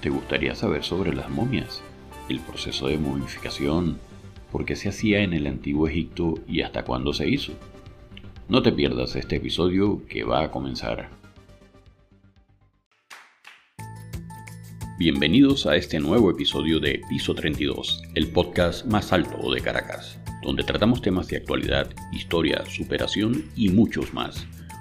¿Te gustaría saber sobre las momias? El proceso de momificación, por qué se hacía en el antiguo Egipto y hasta cuándo se hizo. No te pierdas este episodio que va a comenzar. Bienvenidos a este nuevo episodio de Piso 32, el podcast más alto de Caracas, donde tratamos temas de actualidad, historia, superación y muchos más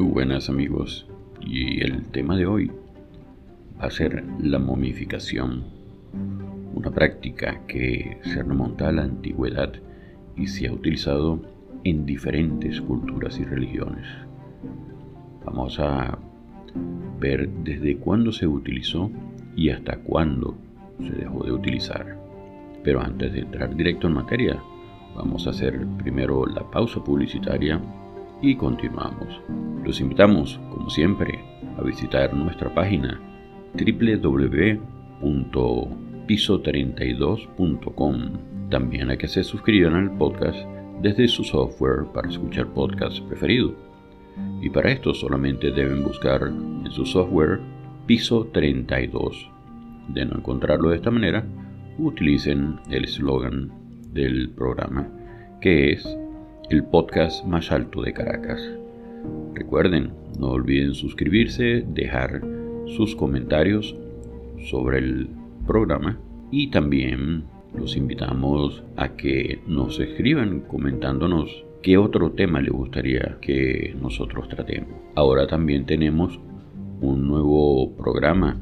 Muy buenas amigos y el tema de hoy va a ser la momificación, una práctica que se remonta a la antigüedad y se ha utilizado en diferentes culturas y religiones. Vamos a ver desde cuándo se utilizó y hasta cuándo se dejó de utilizar. Pero antes de entrar directo en materia, vamos a hacer primero la pausa publicitaria y continuamos. Los invitamos, como siempre, a visitar nuestra página www.piso32.com. También a que se suscriban al podcast desde su software para escuchar podcast preferido. Y para esto solamente deben buscar en su software Piso 32. De no encontrarlo de esta manera, utilicen el eslogan del programa que es el podcast más alto de Caracas. Recuerden, no olviden suscribirse, dejar sus comentarios sobre el programa y también los invitamos a que nos escriban comentándonos qué otro tema le gustaría que nosotros tratemos. Ahora también tenemos un nuevo programa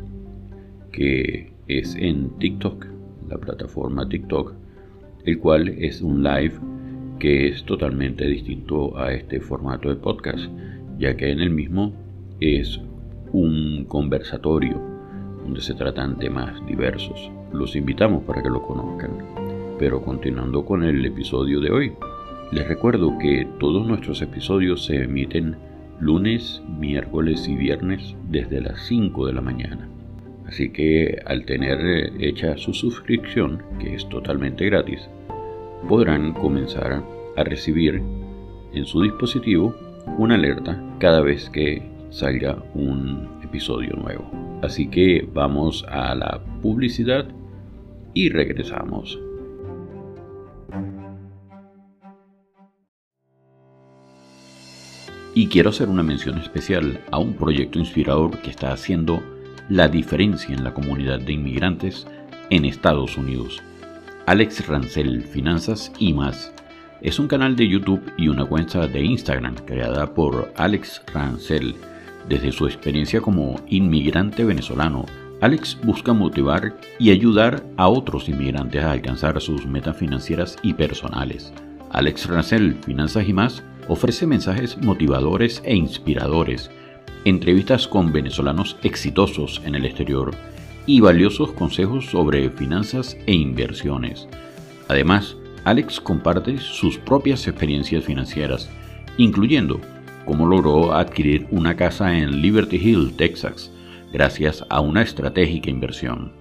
que es en TikTok, la plataforma TikTok, el cual es un live que es totalmente distinto a este formato de podcast, ya que en el mismo es un conversatorio donde se tratan temas diversos. Los invitamos para que lo conozcan. Pero continuando con el episodio de hoy, les recuerdo que todos nuestros episodios se emiten lunes, miércoles y viernes desde las 5 de la mañana. Así que al tener hecha su suscripción, que es totalmente gratis, podrán comenzar a recibir en su dispositivo una alerta cada vez que salga un episodio nuevo. Así que vamos a la publicidad y regresamos. Y quiero hacer una mención especial a un proyecto inspirador que está haciendo la diferencia en la comunidad de inmigrantes en Estados Unidos Alex Rancel Finanzas y más. Es un canal de YouTube y una cuenta de Instagram creada por Alex Rancel. Desde su experiencia como inmigrante venezolano, Alex busca motivar y ayudar a otros inmigrantes a alcanzar sus metas financieras y personales. Alex Rancel Finanzas y más ofrece mensajes motivadores e inspiradores, entrevistas con venezolanos exitosos en el exterior, y valiosos consejos sobre finanzas e inversiones. Además, Alex comparte sus propias experiencias financieras, incluyendo cómo logró adquirir una casa en Liberty Hill, Texas, gracias a una estratégica inversión.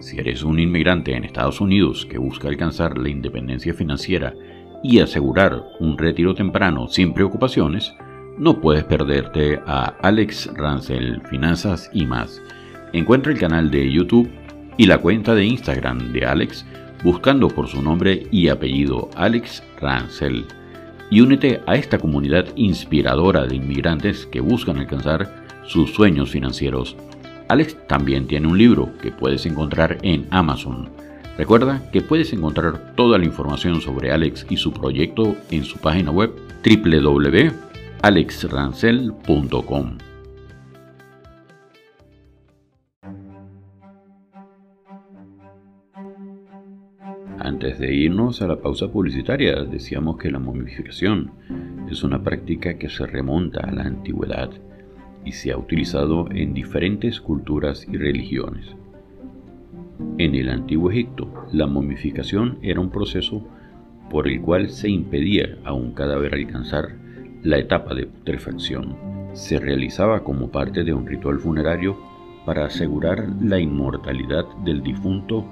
Si eres un inmigrante en Estados Unidos que busca alcanzar la independencia financiera y asegurar un retiro temprano sin preocupaciones, no puedes perderte a Alex Rancel Finanzas y más Encuentra el canal de YouTube y la cuenta de Instagram de Alex buscando por su nombre y apellido Alex Rancel y únete a esta comunidad inspiradora de inmigrantes que buscan alcanzar sus sueños financieros. Alex también tiene un libro que puedes encontrar en Amazon. Recuerda que puedes encontrar toda la información sobre Alex y su proyecto en su página web www.alexrancel.com. Antes de irnos a la pausa publicitaria, decíamos que la momificación es una práctica que se remonta a la antigüedad y se ha utilizado en diferentes culturas y religiones. En el antiguo Egipto, la momificación era un proceso por el cual se impedía a un cadáver alcanzar la etapa de putrefacción. Se realizaba como parte de un ritual funerario para asegurar la inmortalidad del difunto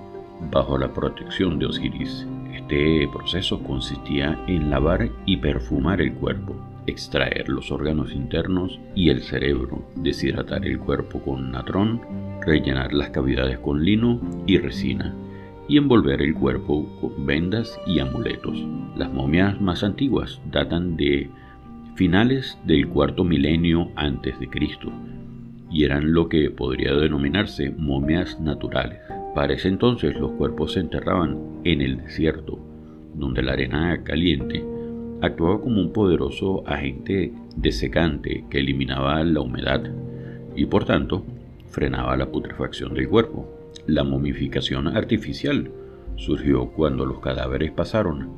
bajo la protección de Osiris. Este proceso consistía en lavar y perfumar el cuerpo, extraer los órganos internos y el cerebro, deshidratar el cuerpo con natrón, rellenar las cavidades con lino y resina, y envolver el cuerpo con vendas y amuletos. Las momias más antiguas datan de finales del cuarto milenio antes de Cristo y eran lo que podría denominarse momias naturales. Para ese entonces los cuerpos se enterraban en el desierto, donde la arena caliente actuaba como un poderoso agente desecante que eliminaba la humedad y por tanto frenaba la putrefacción del cuerpo. La momificación artificial surgió cuando los cadáveres pasaron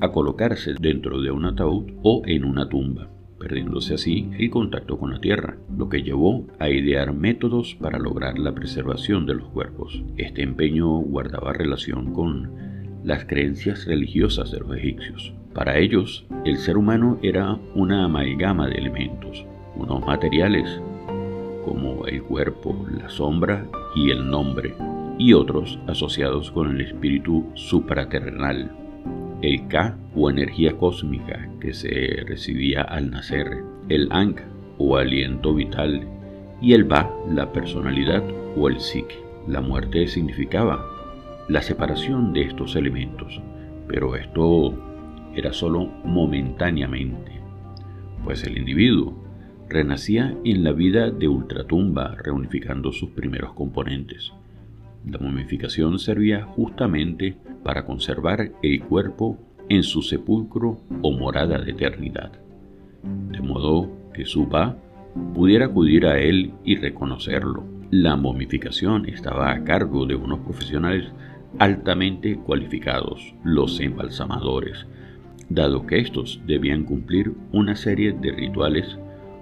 a colocarse dentro de un ataúd o en una tumba, perdiéndose así el contacto con la tierra, lo que llevó a idear métodos para lograr la preservación de los cuerpos. Este empeño guardaba relación con las creencias religiosas de los egipcios. Para ellos, el ser humano era una amalgama de elementos, unos materiales como el cuerpo, la sombra y el nombre, y otros asociados con el espíritu supraterrenal, el Ka o energía cósmica que se recibía al nacer, el Ankh o aliento vital, y el Ba, la personalidad o el psique. La muerte significaba la separación de estos elementos, pero esto era solo momentáneamente, pues el individuo renacía en la vida de ultratumba reunificando sus primeros componentes. La momificación servía justamente para conservar el cuerpo en su sepulcro o morada de eternidad, de modo que su pa pudiera acudir a él y reconocerlo. La momificación estaba a cargo de unos profesionales altamente cualificados, los embalsamadores, dado que estos debían cumplir una serie de rituales,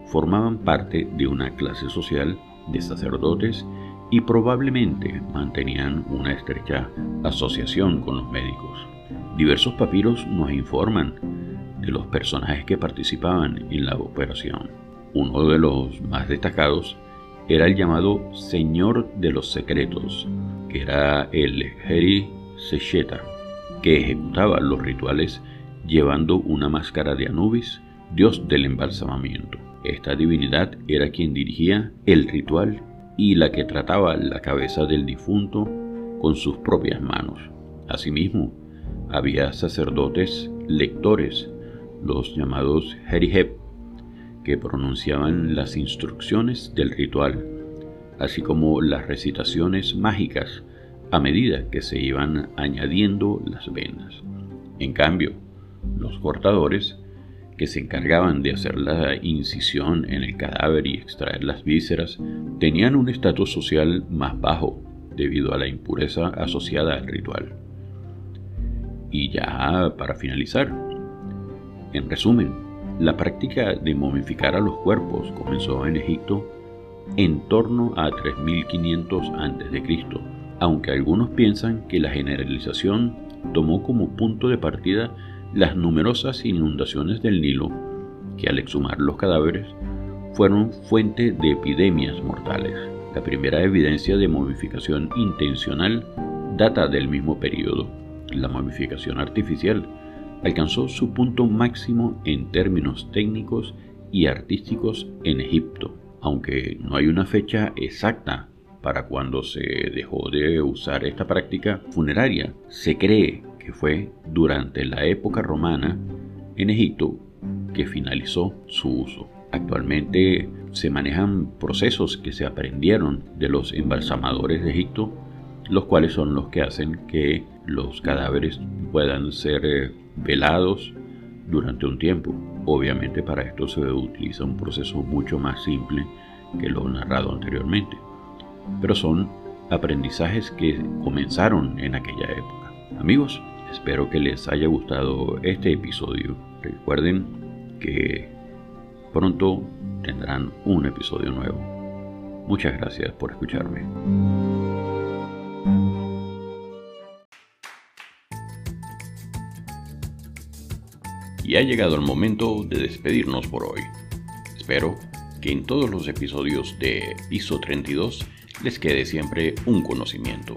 formaban parte de una clase social de sacerdotes y probablemente mantenían una estrecha asociación con los médicos. Diversos papiros nos informan de los personajes que participaban en la operación. Uno de los más destacados era el llamado Señor de los Secretos, que era el Heri Secheta, que ejecutaba los rituales llevando una máscara de Anubis, dios del embalsamamiento. Esta divinidad era quien dirigía el ritual y la que trataba la cabeza del difunto con sus propias manos. Asimismo, había sacerdotes lectores, los llamados Herihep, que pronunciaban las instrucciones del ritual, así como las recitaciones mágicas a medida que se iban añadiendo las venas. En cambio, los cortadores, que se encargaban de hacer la incisión en el cadáver y extraer las vísceras, tenían un estatus social más bajo debido a la impureza asociada al ritual. Y ya para finalizar, en resumen, la práctica de momificar a los cuerpos comenzó en Egipto en torno a 3500 a.C., aunque algunos piensan que la generalización tomó como punto de partida las numerosas inundaciones del Nilo, que al exhumar los cadáveres fueron fuente de epidemias mortales. La primera evidencia de momificación intencional data del mismo periodo. La momificación artificial alcanzó su punto máximo en términos técnicos y artísticos en Egipto, aunque no hay una fecha exacta para cuando se dejó de usar esta práctica funeraria. Se cree fue durante la época romana en Egipto que finalizó su uso. Actualmente se manejan procesos que se aprendieron de los embalsamadores de Egipto, los cuales son los que hacen que los cadáveres puedan ser eh, velados durante un tiempo. Obviamente para esto se utiliza un proceso mucho más simple que lo narrado anteriormente, pero son aprendizajes que comenzaron en aquella época. Amigos, Espero que les haya gustado este episodio. Recuerden que pronto tendrán un episodio nuevo. Muchas gracias por escucharme. Y ha llegado el momento de despedirnos por hoy. Espero que en todos los episodios de Piso 32 les quede siempre un conocimiento.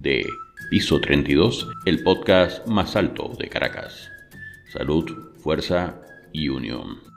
de Piso 32, el podcast más alto de Caracas. Salud, fuerza y unión.